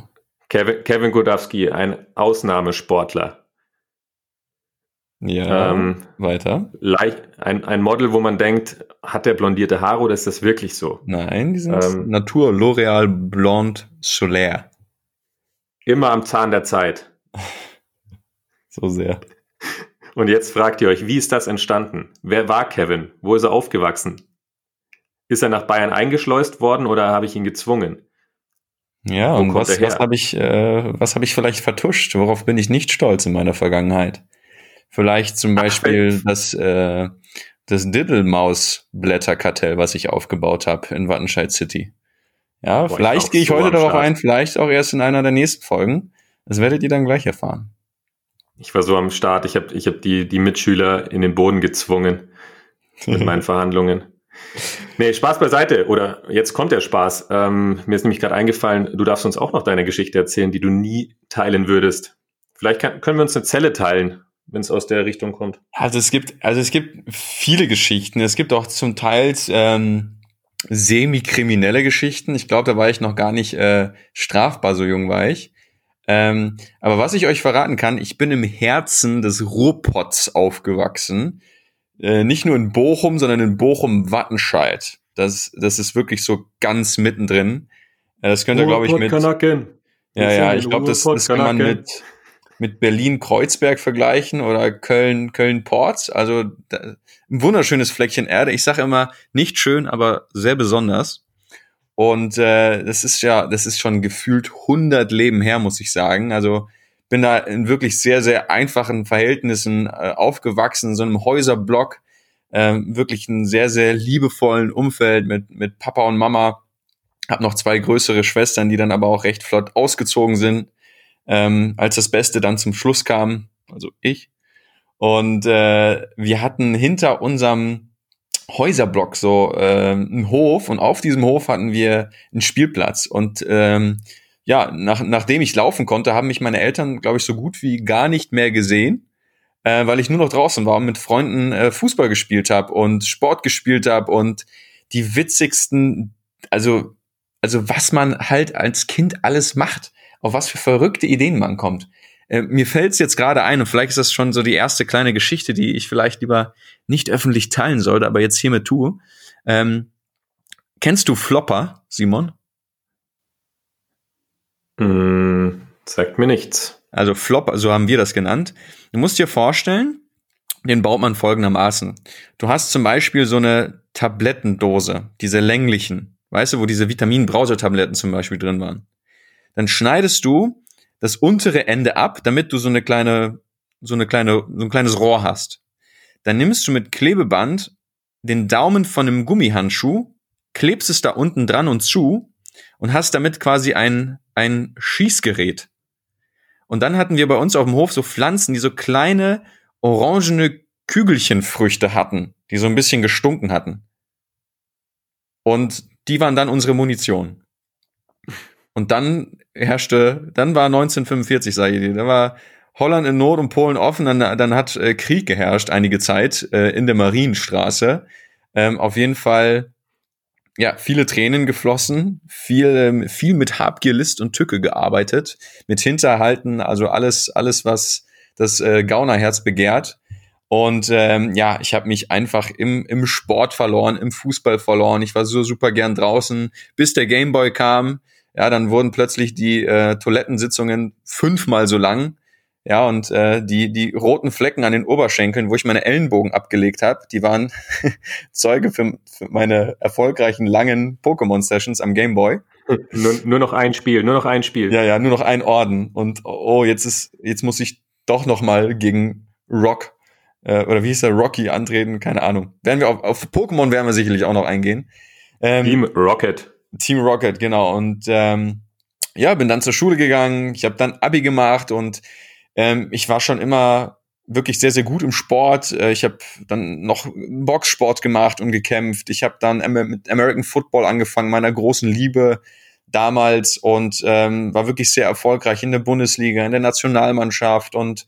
Kevin, Kevin Godowski, ein Ausnahmesportler. Ja, ähm, weiter. Leicht, ein, ein Model, wo man denkt, hat der blondierte Haare oder ist das wirklich so? Nein, die sind ähm, Natur L'Oreal Blonde Solaire. Immer am Zahn der Zeit. so sehr. Und jetzt fragt ihr euch, wie ist das entstanden? Wer war Kevin? Wo ist er aufgewachsen? Ist er nach Bayern eingeschleust worden oder habe ich ihn gezwungen? Ja, Wo und was, was habe ich, äh, was habe ich vielleicht vertuscht? Worauf bin ich nicht stolz in meiner Vergangenheit? Vielleicht zum Beispiel Ach, das, äh, das Diddlemaus-Blätterkartell, was ich aufgebaut habe in Wattenscheid City. Ja, Boah, vielleicht gehe ich heute darauf Start. ein, vielleicht auch erst in einer der nächsten Folgen. Das werdet ihr dann gleich erfahren. Ich war so am Start, ich habe ich hab die, die Mitschüler in den Boden gezwungen mit meinen Verhandlungen. Nee, Spaß beiseite. Oder jetzt kommt der Spaß. Ähm, mir ist nämlich gerade eingefallen, du darfst uns auch noch deine Geschichte erzählen, die du nie teilen würdest. Vielleicht kann, können wir uns eine Zelle teilen, wenn es aus der Richtung kommt. Also es gibt, also es gibt viele Geschichten. Es gibt auch zum Teil ähm, semi-kriminelle Geschichten. Ich glaube, da war ich noch gar nicht äh, strafbar, so jung war ich. Ähm, aber was ich euch verraten kann, ich bin im Herzen des Ruhrpots aufgewachsen. Äh, nicht nur in Bochum, sondern in Bochum-Wattenscheid. Das, das ist wirklich so ganz mittendrin. Äh, das könnt ihr, glaube ich, mit. Kanaken. Ja, ja, ich glaube, das, das kann man mit, mit Berlin-Kreuzberg vergleichen oder Köln, Köln-Ports. Also da, ein wunderschönes Fleckchen Erde. Ich sage immer, nicht schön, aber sehr besonders. Und äh, das ist ja, das ist schon gefühlt 100 Leben her, muss ich sagen. Also bin da in wirklich sehr, sehr einfachen Verhältnissen äh, aufgewachsen, in so einem Häuserblock, äh, wirklich einen sehr, sehr liebevollen Umfeld mit, mit Papa und Mama. Hab noch zwei größere Schwestern, die dann aber auch recht flott ausgezogen sind, ähm, als das Beste dann zum Schluss kam, also ich. Und äh, wir hatten hinter unserem Häuserblock so äh, einen Hof und auf diesem Hof hatten wir einen Spielplatz und ähm, ja, nach, nachdem ich laufen konnte, haben mich meine Eltern, glaube ich, so gut wie gar nicht mehr gesehen, äh, weil ich nur noch draußen war und mit Freunden äh, Fußball gespielt habe und Sport gespielt habe und die witzigsten, also also was man halt als Kind alles macht, auf was für verrückte Ideen man kommt. Äh, mir fällt es jetzt gerade ein, und vielleicht ist das schon so die erste kleine Geschichte, die ich vielleicht lieber nicht öffentlich teilen sollte, aber jetzt hiermit tue. Ähm, kennst du Flopper, Simon? Mm, sagt mir nichts. Also Flopper, so haben wir das genannt. Du musst dir vorstellen, den baut man folgendermaßen. Du hast zum Beispiel so eine Tablettendose, diese länglichen, weißt du, wo diese Vitamin-Brausetabletten zum Beispiel drin waren. Dann schneidest du das untere Ende ab, damit du so eine kleine, so eine kleine, so ein kleines Rohr hast. Dann nimmst du mit Klebeband den Daumen von einem Gummihandschuh, klebst es da unten dran und zu und hast damit quasi ein, ein Schießgerät. Und dann hatten wir bei uns auf dem Hof so Pflanzen, die so kleine orangene Kügelchenfrüchte hatten, die so ein bisschen gestunken hatten. Und die waren dann unsere Munition. Und dann herrschte, dann war 1945, sage ich dir, da war Holland in Not und Polen offen, dann, dann hat äh, Krieg geherrscht einige Zeit äh, in der Marienstraße. Ähm, auf jeden Fall, ja, viele Tränen geflossen, viel, ähm, viel mit Habgier, List und Tücke gearbeitet, mit Hinterhalten, also alles, alles, was das äh, Gaunerherz begehrt. Und ähm, ja, ich habe mich einfach im, im Sport verloren, im Fußball verloren. Ich war so super gern draußen, bis der Gameboy kam ja, dann wurden plötzlich die äh, Toilettensitzungen fünfmal so lang. Ja, und äh, die, die roten Flecken an den Oberschenkeln, wo ich meine Ellenbogen abgelegt habe, die waren Zeuge für, für meine erfolgreichen langen Pokémon-Sessions am Gameboy. Nur, nur noch ein Spiel, nur noch ein Spiel. Ja, ja, nur noch ein Orden. Und oh, jetzt ist, jetzt muss ich doch noch mal gegen Rock äh, oder wie hieß der Rocky antreten, keine Ahnung. Werden wir auf, auf Pokémon werden wir sicherlich auch noch eingehen. Ähm, Team Rocket. Team Rocket, genau. Und ähm, ja, bin dann zur Schule gegangen, ich habe dann Abi gemacht und ähm, ich war schon immer wirklich sehr, sehr gut im Sport. Äh, ich habe dann noch Boxsport gemacht und gekämpft. Ich habe dann mit American Football angefangen, meiner großen Liebe damals und ähm, war wirklich sehr erfolgreich in der Bundesliga, in der Nationalmannschaft und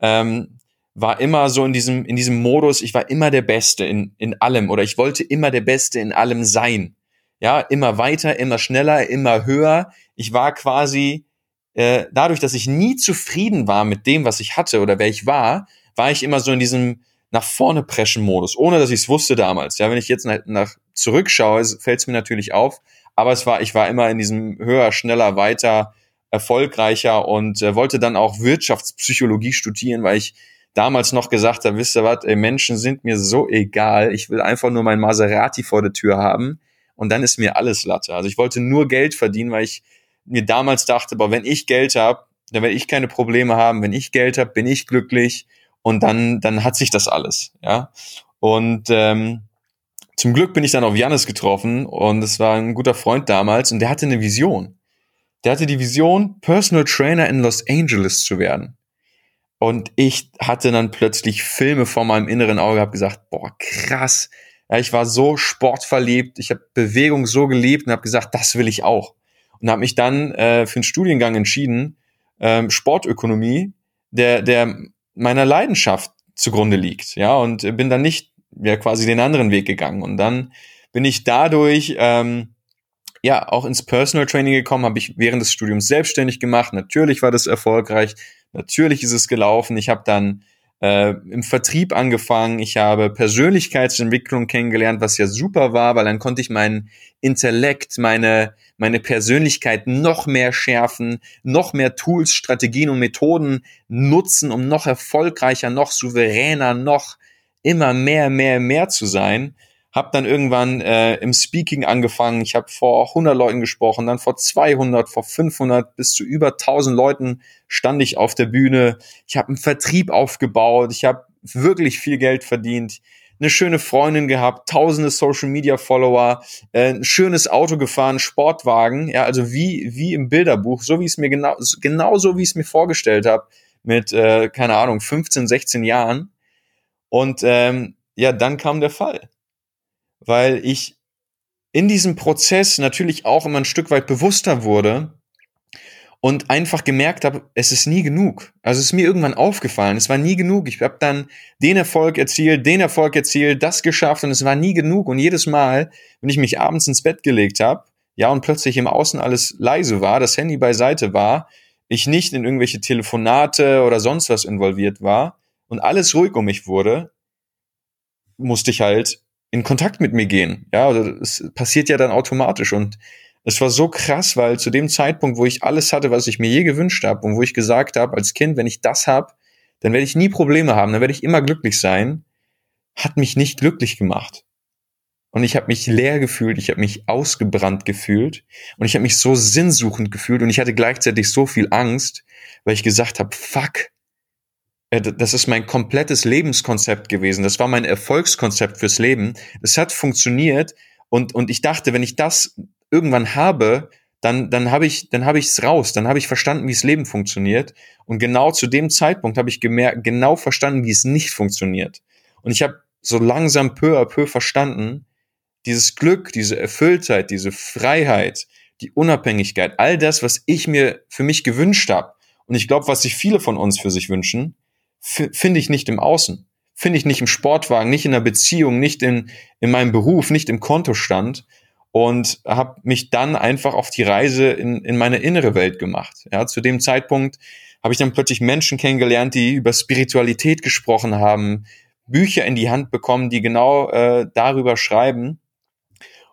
ähm, war immer so in diesem, in diesem Modus, ich war immer der Beste in, in allem oder ich wollte immer der Beste in allem sein ja, immer weiter, immer schneller, immer höher. Ich war quasi, äh, dadurch, dass ich nie zufrieden war mit dem, was ich hatte oder wer ich war, war ich immer so in diesem nach vorne preschen Modus, ohne dass ich es wusste damals. Ja, wenn ich jetzt nach, nach zurückschaue, fällt es mir natürlich auf, aber es war, ich war immer in diesem höher, schneller, weiter, erfolgreicher und äh, wollte dann auch Wirtschaftspsychologie studieren, weil ich damals noch gesagt habe, wisst ihr was, ey, Menschen sind mir so egal, ich will einfach nur mein Maserati vor der Tür haben und dann ist mir alles Latte. Also ich wollte nur Geld verdienen, weil ich mir damals dachte, aber wenn ich Geld habe, dann werde ich keine Probleme haben. Wenn ich Geld habe, bin ich glücklich und dann, dann hat sich das alles. Ja. Und ähm, zum Glück bin ich dann auf Jannis getroffen und es war ein guter Freund damals und der hatte eine Vision. Der hatte die Vision, Personal Trainer in Los Angeles zu werden. Und ich hatte dann plötzlich Filme vor meinem inneren Auge, habe gesagt, boah, krass. Ja, ich war so sportverliebt, ich habe Bewegung so geliebt und habe gesagt, das will ich auch. Und habe mich dann äh, für einen Studiengang entschieden, ähm, Sportökonomie, der, der meiner Leidenschaft zugrunde liegt. Ja, und bin dann nicht ja quasi den anderen Weg gegangen. Und dann bin ich dadurch ähm, ja auch ins Personal Training gekommen, habe ich während des Studiums selbstständig gemacht. Natürlich war das erfolgreich, natürlich ist es gelaufen. Ich habe dann äh, im Vertrieb angefangen. Ich habe Persönlichkeitsentwicklung kennengelernt, was ja super war, weil dann konnte ich meinen Intellekt, meine, meine Persönlichkeit noch mehr schärfen, noch mehr Tools, Strategien und Methoden nutzen, um noch erfolgreicher, noch souveräner, noch immer mehr, mehr, mehr zu sein. Hab dann irgendwann äh, im Speaking angefangen. Ich habe vor 100 Leuten gesprochen, dann vor 200, vor 500, bis zu über 1000 Leuten stand ich auf der Bühne. Ich habe einen Vertrieb aufgebaut. Ich habe wirklich viel Geld verdient. Eine schöne Freundin gehabt, tausende Social Media Follower, äh, ein schönes Auto gefahren, Sportwagen, ja, also wie wie im Bilderbuch, so wie es mir genau genau so wie ich es mir vorgestellt habe mit äh, keine Ahnung 15, 16 Jahren und ähm, ja, dann kam der Fall weil ich in diesem Prozess natürlich auch immer ein Stück weit bewusster wurde und einfach gemerkt habe, es ist nie genug. Also es ist mir irgendwann aufgefallen, es war nie genug. Ich habe dann den Erfolg erzielt, den Erfolg erzielt, das geschafft und es war nie genug. Und jedes Mal, wenn ich mich abends ins Bett gelegt habe, ja, und plötzlich im Außen alles leise war, das Handy beiseite war, ich nicht in irgendwelche Telefonate oder sonst was involviert war und alles ruhig um mich wurde, musste ich halt in Kontakt mit mir gehen. Ja, also es passiert ja dann automatisch und es war so krass, weil zu dem Zeitpunkt, wo ich alles hatte, was ich mir je gewünscht habe und wo ich gesagt habe als Kind, wenn ich das habe, dann werde ich nie Probleme haben, dann werde ich immer glücklich sein, hat mich nicht glücklich gemacht. Und ich habe mich leer gefühlt, ich habe mich ausgebrannt gefühlt und ich habe mich so sinnsuchend gefühlt und ich hatte gleichzeitig so viel Angst, weil ich gesagt habe, fuck, das ist mein komplettes Lebenskonzept gewesen. Das war mein Erfolgskonzept fürs Leben. Es hat funktioniert und, und ich dachte, wenn ich das irgendwann habe, dann, dann habe ich, dann habe ich es raus, dann habe ich verstanden, wie das Leben funktioniert. Und genau zu dem Zeitpunkt habe ich gemerkt, genau verstanden, wie es nicht funktioniert. Und ich habe so langsam peu à peu verstanden, dieses Glück, diese Erfülltheit, diese Freiheit, die Unabhängigkeit, all das, was ich mir für mich gewünscht habe. Und ich glaube, was sich viele von uns für sich wünschen, finde ich nicht im Außen. Finde ich nicht im Sportwagen, nicht in der Beziehung, nicht in, in meinem Beruf, nicht im Kontostand. Und habe mich dann einfach auf die Reise in, in meine innere Welt gemacht. Ja, zu dem Zeitpunkt habe ich dann plötzlich Menschen kennengelernt, die über Spiritualität gesprochen haben, Bücher in die Hand bekommen, die genau äh, darüber schreiben.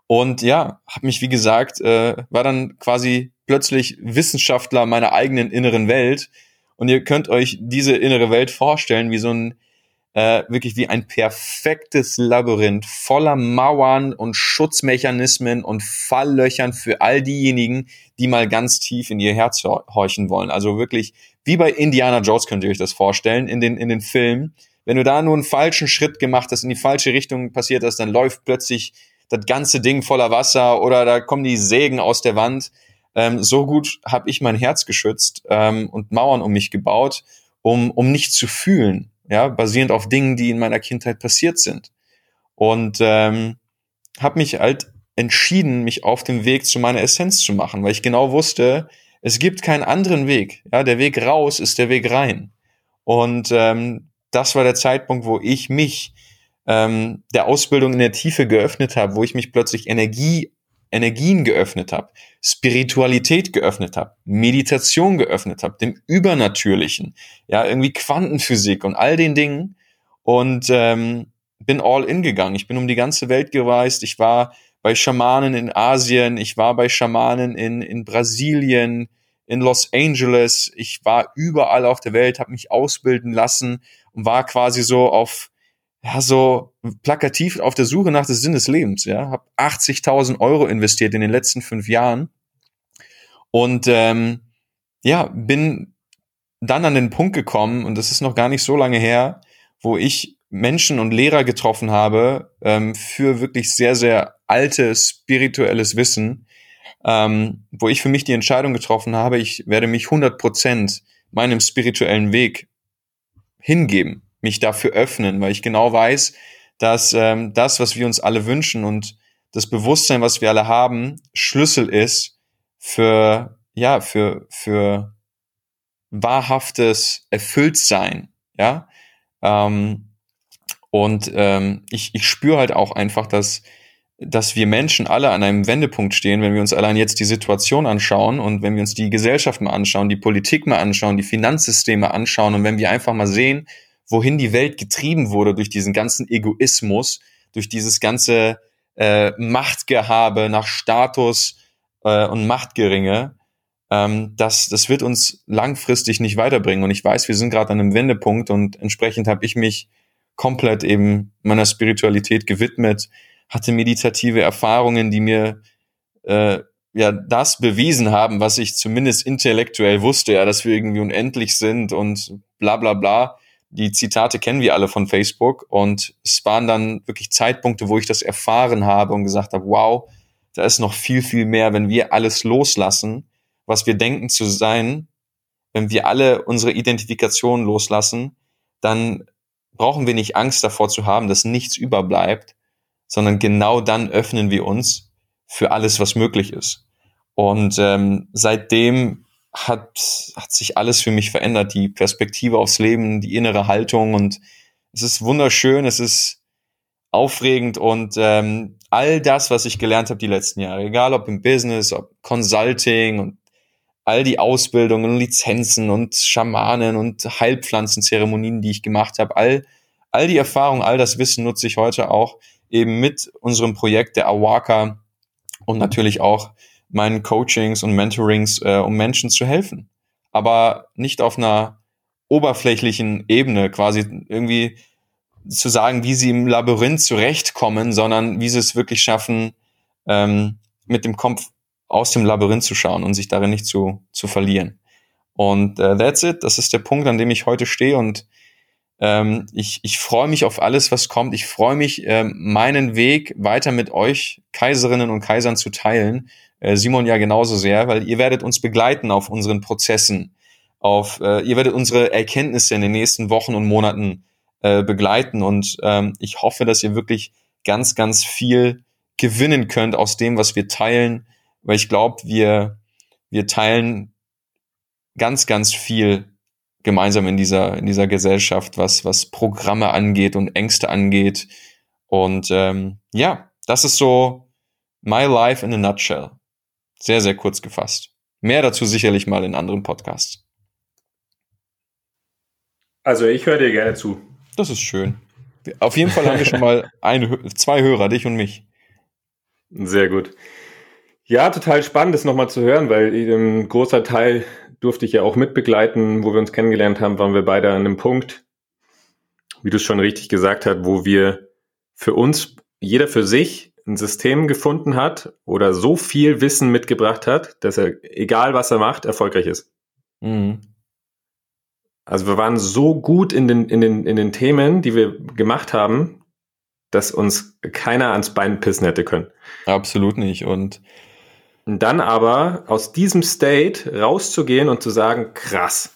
Und ja, habe mich, wie gesagt, äh, war dann quasi plötzlich Wissenschaftler meiner eigenen inneren Welt, und ihr könnt euch diese innere Welt vorstellen, wie so ein, äh, wirklich wie ein perfektes Labyrinth voller Mauern und Schutzmechanismen und Falllöchern für all diejenigen, die mal ganz tief in ihr Herz horchen wollen. Also wirklich, wie bei Indiana Jones könnt ihr euch das vorstellen, in den, in den Filmen. Wenn du da nur einen falschen Schritt gemacht hast, in die falsche Richtung passiert ist, dann läuft plötzlich das ganze Ding voller Wasser oder da kommen die Sägen aus der Wand. Ähm, so gut habe ich mein Herz geschützt ähm, und Mauern um mich gebaut, um, um nicht zu fühlen, ja, basierend auf Dingen, die in meiner Kindheit passiert sind. Und ähm, habe mich halt entschieden, mich auf den Weg zu meiner Essenz zu machen, weil ich genau wusste, es gibt keinen anderen Weg. Ja, der Weg raus ist der Weg rein. Und ähm, das war der Zeitpunkt, wo ich mich ähm, der Ausbildung in der Tiefe geöffnet habe, wo ich mich plötzlich Energie Energien geöffnet habe, Spiritualität geöffnet habe, Meditation geöffnet habe, dem Übernatürlichen, ja, irgendwie Quantenphysik und all den Dingen und ähm, bin all in gegangen. Ich bin um die ganze Welt gereist. Ich war bei Schamanen in Asien, ich war bei Schamanen in, in Brasilien, in Los Angeles, ich war überall auf der Welt, habe mich ausbilden lassen und war quasi so auf ja so plakativ auf der Suche nach dem Sinn des Lebens. Ja, habe 80.000 Euro investiert in den letzten fünf Jahren und ähm, ja bin dann an den Punkt gekommen und das ist noch gar nicht so lange her, wo ich Menschen und Lehrer getroffen habe ähm, für wirklich sehr sehr altes spirituelles Wissen, ähm, wo ich für mich die Entscheidung getroffen habe, ich werde mich 100% meinem spirituellen Weg hingeben, mich dafür öffnen, weil ich genau weiß, dass ähm, das, was wir uns alle wünschen und das Bewusstsein, was wir alle haben, Schlüssel ist für, ja, für, für wahrhaftes Erfülltsein, ja. Ähm, und ähm, ich, ich spüre halt auch einfach, dass dass wir Menschen alle an einem Wendepunkt stehen, wenn wir uns allein jetzt die Situation anschauen und wenn wir uns die Gesellschaft mal anschauen, die Politik mal anschauen, die Finanzsysteme anschauen und wenn wir einfach mal sehen, wohin die Welt getrieben wurde durch diesen ganzen Egoismus, durch dieses ganze äh, Machtgehabe nach Status äh, und Machtgeringe, ähm, das, das wird uns langfristig nicht weiterbringen. Und ich weiß, wir sind gerade an einem Wendepunkt und entsprechend habe ich mich komplett eben meiner Spiritualität gewidmet, hatte meditative Erfahrungen, die mir äh, ja das bewiesen haben, was ich zumindest intellektuell wusste, ja, dass wir irgendwie unendlich sind und bla bla bla. Die Zitate kennen wir alle von Facebook und es waren dann wirklich Zeitpunkte, wo ich das erfahren habe und gesagt habe, wow, da ist noch viel, viel mehr, wenn wir alles loslassen, was wir denken zu sein, wenn wir alle unsere Identifikation loslassen, dann brauchen wir nicht Angst davor zu haben, dass nichts überbleibt, sondern genau dann öffnen wir uns für alles, was möglich ist. Und ähm, seitdem hat, hat sich alles für mich verändert, die Perspektive aufs Leben, die innere Haltung und es ist wunderschön, es ist aufregend und ähm, all das, was ich gelernt habe die letzten Jahre, egal ob im Business, ob Consulting und all die Ausbildungen und Lizenzen und Schamanen und Heilpflanzenzeremonien, die ich gemacht habe, all, all die Erfahrungen, all das Wissen nutze ich heute auch eben mit unserem Projekt der Awaka und natürlich auch meinen Coachings und Mentorings, äh, um Menschen zu helfen. Aber nicht auf einer oberflächlichen Ebene, quasi irgendwie zu sagen, wie sie im Labyrinth zurechtkommen, sondern wie sie es wirklich schaffen, ähm, mit dem Kopf aus dem Labyrinth zu schauen und sich darin nicht zu, zu verlieren. Und äh, that's it, das ist der Punkt, an dem ich heute stehe und ähm, ich ich freue mich auf alles, was kommt. Ich freue mich, ähm, meinen Weg weiter mit euch, Kaiserinnen und Kaisern, zu teilen. Äh, Simon ja genauso sehr, weil ihr werdet uns begleiten auf unseren Prozessen. Auf, äh, ihr werdet unsere Erkenntnisse in den nächsten Wochen und Monaten äh, begleiten. Und ähm, ich hoffe, dass ihr wirklich ganz, ganz viel gewinnen könnt aus dem, was wir teilen, weil ich glaube, wir, wir teilen ganz, ganz viel gemeinsam in dieser, in dieser Gesellschaft, was, was Programme angeht und Ängste angeht. Und ähm, ja, das ist so my life in a nutshell. Sehr, sehr kurz gefasst. Mehr dazu sicherlich mal in anderen Podcasts. Also ich höre dir gerne zu. Das ist schön. Auf jeden Fall haben wir schon mal ein, zwei Hörer, dich und mich. Sehr gut. Ja, total spannend, das nochmal zu hören, weil ein großer Teil durfte ich ja auch mitbegleiten, wo wir uns kennengelernt haben, waren wir beide an einem Punkt, wie du es schon richtig gesagt hast, wo wir für uns, jeder für sich, ein System gefunden hat oder so viel Wissen mitgebracht hat, dass er, egal was er macht, erfolgreich ist. Mhm. Also wir waren so gut in den, in, den, in den Themen, die wir gemacht haben, dass uns keiner ans Bein pissen hätte können. Absolut nicht. Und und dann aber aus diesem State rauszugehen und zu sagen, krass.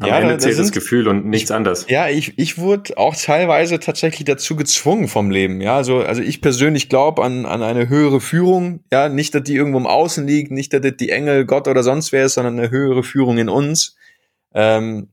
Am ja, Ende zählt das Gefühl und nichts ich, anderes. Ja, ich, ich wurde auch teilweise tatsächlich dazu gezwungen vom Leben. Ja, also, also ich persönlich glaube an, an eine höhere Führung. Ja, nicht, dass die irgendwo im Außen liegt, nicht, dass das die Engel, Gott oder sonst wer ist, sondern eine höhere Führung in uns. Ähm,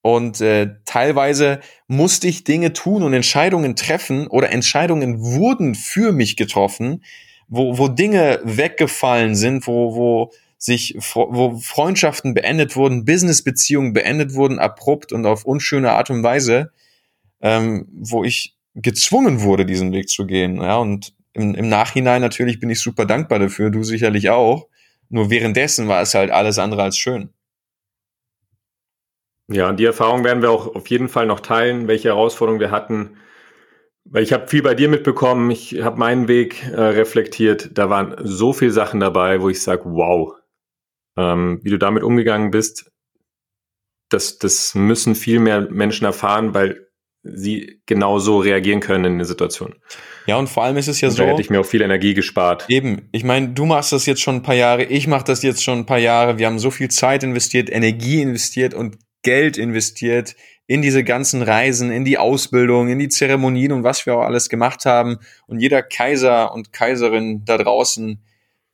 und äh, teilweise musste ich Dinge tun und Entscheidungen treffen oder Entscheidungen wurden für mich getroffen, wo, wo Dinge weggefallen sind, wo, wo sich, wo Freundschaften beendet wurden, Businessbeziehungen beendet wurden, abrupt und auf unschöne Art und Weise, ähm, wo ich gezwungen wurde, diesen Weg zu gehen. Ja, und im, im Nachhinein natürlich bin ich super dankbar dafür, du sicherlich auch. Nur währenddessen war es halt alles andere als schön. Ja, die Erfahrung werden wir auch auf jeden Fall noch teilen, welche Herausforderungen wir hatten. Weil ich habe viel bei dir mitbekommen, ich habe meinen Weg äh, reflektiert. Da waren so viele Sachen dabei, wo ich sage, wow, ähm, wie du damit umgegangen bist, das, das müssen viel mehr Menschen erfahren, weil sie genauso reagieren können in der Situation. Ja, und vor allem ist es ja und so. Da hätte ich mir auch viel Energie gespart. Eben, ich meine, du machst das jetzt schon ein paar Jahre, ich mache das jetzt schon ein paar Jahre. Wir haben so viel Zeit investiert, Energie investiert und Geld investiert in diese ganzen Reisen, in die Ausbildung, in die Zeremonien und was wir auch alles gemacht haben. Und jeder Kaiser und Kaiserin da draußen,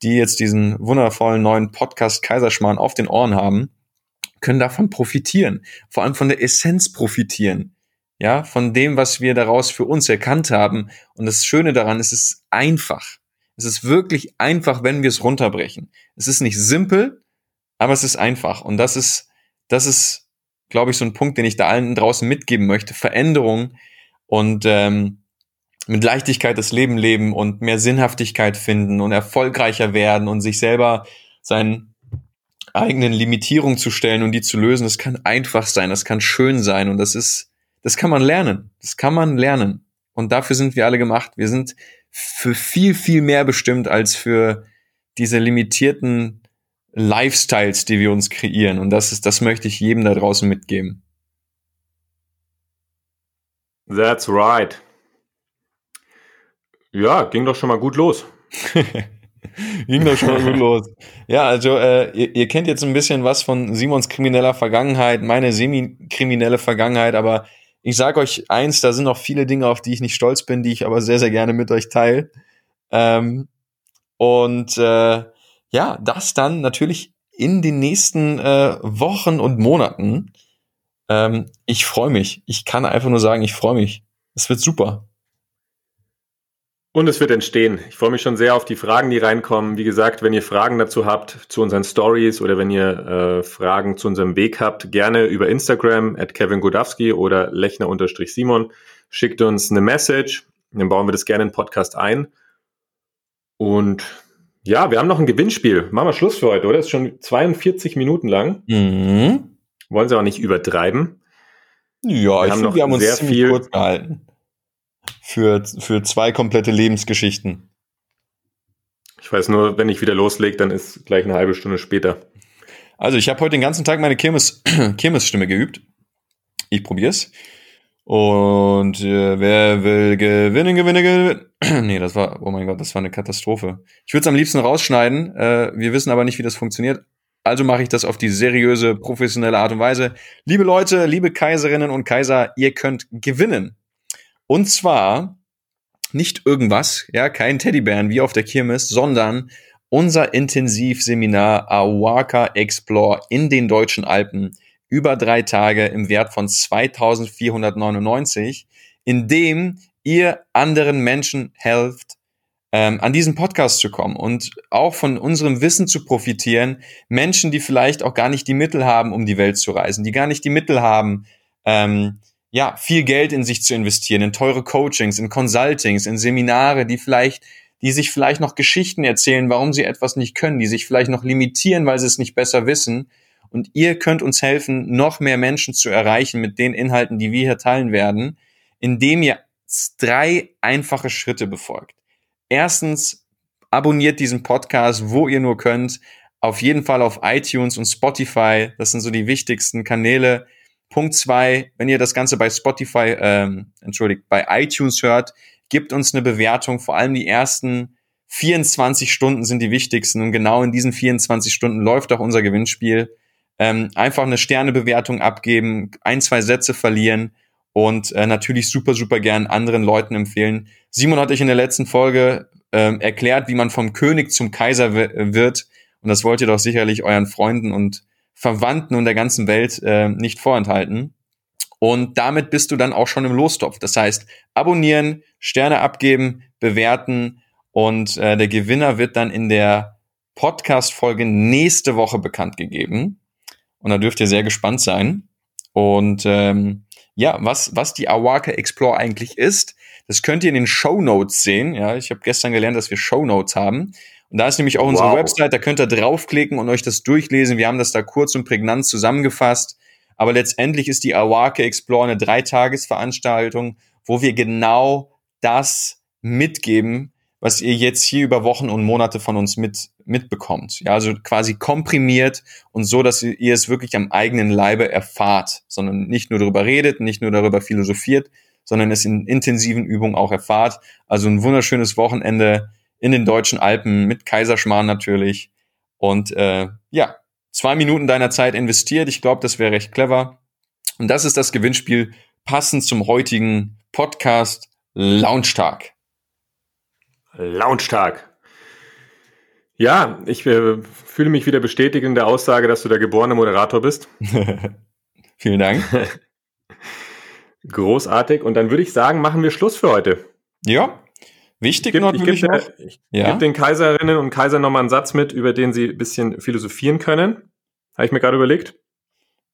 die jetzt diesen wundervollen neuen Podcast Kaiserschmarrn auf den Ohren haben, können davon profitieren. Vor allem von der Essenz profitieren. Ja, von dem, was wir daraus für uns erkannt haben. Und das Schöne daran ist, es ist einfach. Es ist wirklich einfach, wenn wir es runterbrechen. Es ist nicht simpel, aber es ist einfach. Und das ist, das ist, glaube ich, so ein Punkt, den ich da allen draußen mitgeben möchte. Veränderung und ähm, mit Leichtigkeit das Leben leben und mehr Sinnhaftigkeit finden und erfolgreicher werden und sich selber seinen eigenen Limitierungen zu stellen und die zu lösen. Das kann einfach sein, das kann schön sein und das ist, das kann man lernen. Das kann man lernen. Und dafür sind wir alle gemacht. Wir sind für viel, viel mehr bestimmt als für diese limitierten Lifestyles, die wir uns kreieren. Und das ist, das möchte ich jedem da draußen mitgeben. That's right. Ja, ging doch schon mal gut los. ging doch schon mal gut los. Ja, also äh, ihr, ihr kennt jetzt ein bisschen was von Simons krimineller Vergangenheit, meine semi-kriminelle Vergangenheit, aber ich sage euch eins, da sind noch viele Dinge, auf die ich nicht stolz bin, die ich aber sehr, sehr gerne mit euch teile. Ähm, und äh, ja, das dann natürlich in den nächsten äh, Wochen und Monaten. Ähm, ich freue mich. Ich kann einfach nur sagen, ich freue mich. Es wird super. Und es wird entstehen. Ich freue mich schon sehr auf die Fragen, die reinkommen. Wie gesagt, wenn ihr Fragen dazu habt, zu unseren Stories oder wenn ihr äh, Fragen zu unserem Weg habt, gerne über Instagram at Kevin Godowski oder Lechner-Simon. Schickt uns eine Message. Dann bauen wir das gerne in den Podcast ein. Und ja, wir haben noch ein Gewinnspiel. Machen wir Schluss für heute, oder? Das ist schon 42 Minuten lang. Mhm. Wollen Sie auch nicht übertreiben. Ja, wir ich haben, find, wir haben uns sehr viel kurz gehalten für, für zwei komplette Lebensgeschichten. Ich weiß nur, wenn ich wieder loslege, dann ist gleich eine halbe Stunde später. Also ich habe heute den ganzen Tag meine Kirmes, Kirmesstimme geübt. Ich probier's. Und äh, wer will gewinnen, gewinnen, gewinnen. nee, das war, oh mein Gott, das war eine Katastrophe. Ich würde es am liebsten rausschneiden. Äh, wir wissen aber nicht, wie das funktioniert. Also mache ich das auf die seriöse, professionelle Art und Weise. Liebe Leute, liebe Kaiserinnen und Kaiser, ihr könnt gewinnen. Und zwar nicht irgendwas, ja, kein Teddybären wie auf der Kirmes, sondern unser Intensivseminar Awaka Explore in den deutschen Alpen über drei Tage im Wert von 2499, in dem ihr anderen Menschen helft, ähm, an diesen Podcast zu kommen und auch von unserem Wissen zu profitieren. Menschen, die vielleicht auch gar nicht die Mittel haben, um die Welt zu reisen, die gar nicht die Mittel haben, ähm, ja, viel Geld in sich zu investieren, in teure Coachings, in Consultings, in Seminare, die vielleicht, die sich vielleicht noch Geschichten erzählen, warum sie etwas nicht können, die sich vielleicht noch limitieren, weil sie es nicht besser wissen. Und ihr könnt uns helfen, noch mehr Menschen zu erreichen mit den Inhalten, die wir hier teilen werden, indem ihr drei einfache Schritte befolgt. Erstens, abonniert diesen Podcast, wo ihr nur könnt. Auf jeden Fall auf iTunes und Spotify. Das sind so die wichtigsten Kanäle Punkt zwei, wenn ihr das Ganze bei Spotify, ähm, entschuldigt, bei iTunes hört, gebt uns eine Bewertung. Vor allem die ersten 24 Stunden sind die wichtigsten und genau in diesen 24 Stunden läuft auch unser Gewinnspiel. Ähm, einfach eine Sternebewertung abgeben, ein, zwei Sätze verlieren und äh, natürlich super, super gern anderen Leuten empfehlen. Simon hat euch in der letzten Folge ähm, erklärt, wie man vom König zum Kaiser wird und das wollt ihr doch sicherlich euren Freunden und Verwandten und der ganzen Welt äh, nicht vorenthalten. Und damit bist du dann auch schon im Lostopf. Das heißt, abonnieren, Sterne abgeben, bewerten und äh, der Gewinner wird dann in der Podcast-Folge nächste Woche bekannt gegeben. Und da dürft ihr sehr gespannt sein. Und ähm, ja, was, was die Awaka Explore eigentlich ist, das könnt ihr in den Show Notes sehen. Ja, ich habe gestern gelernt, dass wir Show Notes haben. Und da ist nämlich auch unsere wow. Website, da könnt ihr draufklicken und euch das durchlesen. Wir haben das da kurz und prägnant zusammengefasst. Aber letztendlich ist die Awake Explore eine Dreitagesveranstaltung, wo wir genau das mitgeben, was ihr jetzt hier über Wochen und Monate von uns mit, mitbekommt. Ja, also quasi komprimiert und so, dass ihr es wirklich am eigenen Leibe erfahrt, sondern nicht nur darüber redet, nicht nur darüber philosophiert, sondern es in intensiven Übungen auch erfahrt. Also ein wunderschönes Wochenende in den deutschen Alpen mit Kaiserschmarrn natürlich. Und äh, ja, zwei Minuten deiner Zeit investiert. Ich glaube, das wäre recht clever. Und das ist das Gewinnspiel passend zum heutigen Podcast Launchtag. Launchtag. Ja, ich äh, fühle mich wieder bestätigt in der Aussage, dass du der geborene Moderator bist. Vielen Dank. Großartig. Und dann würde ich sagen, machen wir Schluss für heute. Ja, wichtig ich geb, natürlich ich geb, noch. Ich ja. gebe den Kaiserinnen und Kaisern nochmal einen Satz mit, über den sie ein bisschen philosophieren können. Habe ich mir gerade überlegt.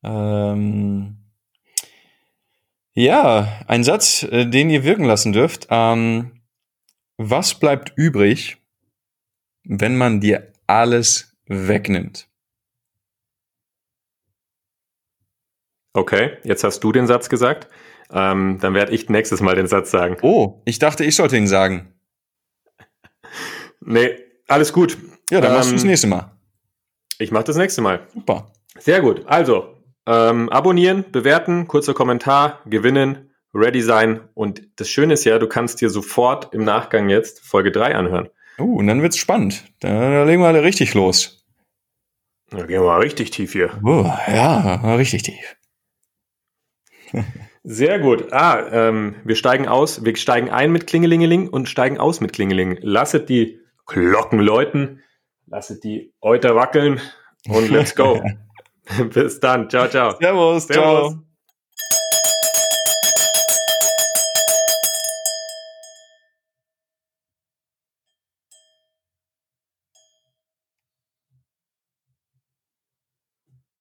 Ähm, ja, ein Satz, äh, den ihr wirken lassen dürft. Ähm, was bleibt übrig, wenn man dir alles wegnimmt? Okay, jetzt hast du den Satz gesagt. Ähm, dann werde ich nächstes Mal den Satz sagen. Oh, ich dachte, ich sollte ihn sagen. Nee, alles gut. Ja, dann ähm, machst du das nächste Mal. Ich mache das nächste Mal. Super. Sehr gut. Also, ähm, abonnieren, bewerten, kurzer Kommentar, gewinnen, ready sein. Und das Schöne ist ja, du kannst dir sofort im Nachgang jetzt Folge 3 anhören. Uh, und dann wird's spannend. Da, legen wir alle richtig los. Da gehen wir mal richtig tief hier. Uh, ja, richtig tief. Sehr gut. Ah, ähm, wir steigen aus, wir steigen ein mit Klingelingeling und steigen aus mit Klingeling. Lasset die Glocken läuten, lasset die Euter wackeln und let's go. Bis dann. Ciao, ciao. Servus, Servus. ciao.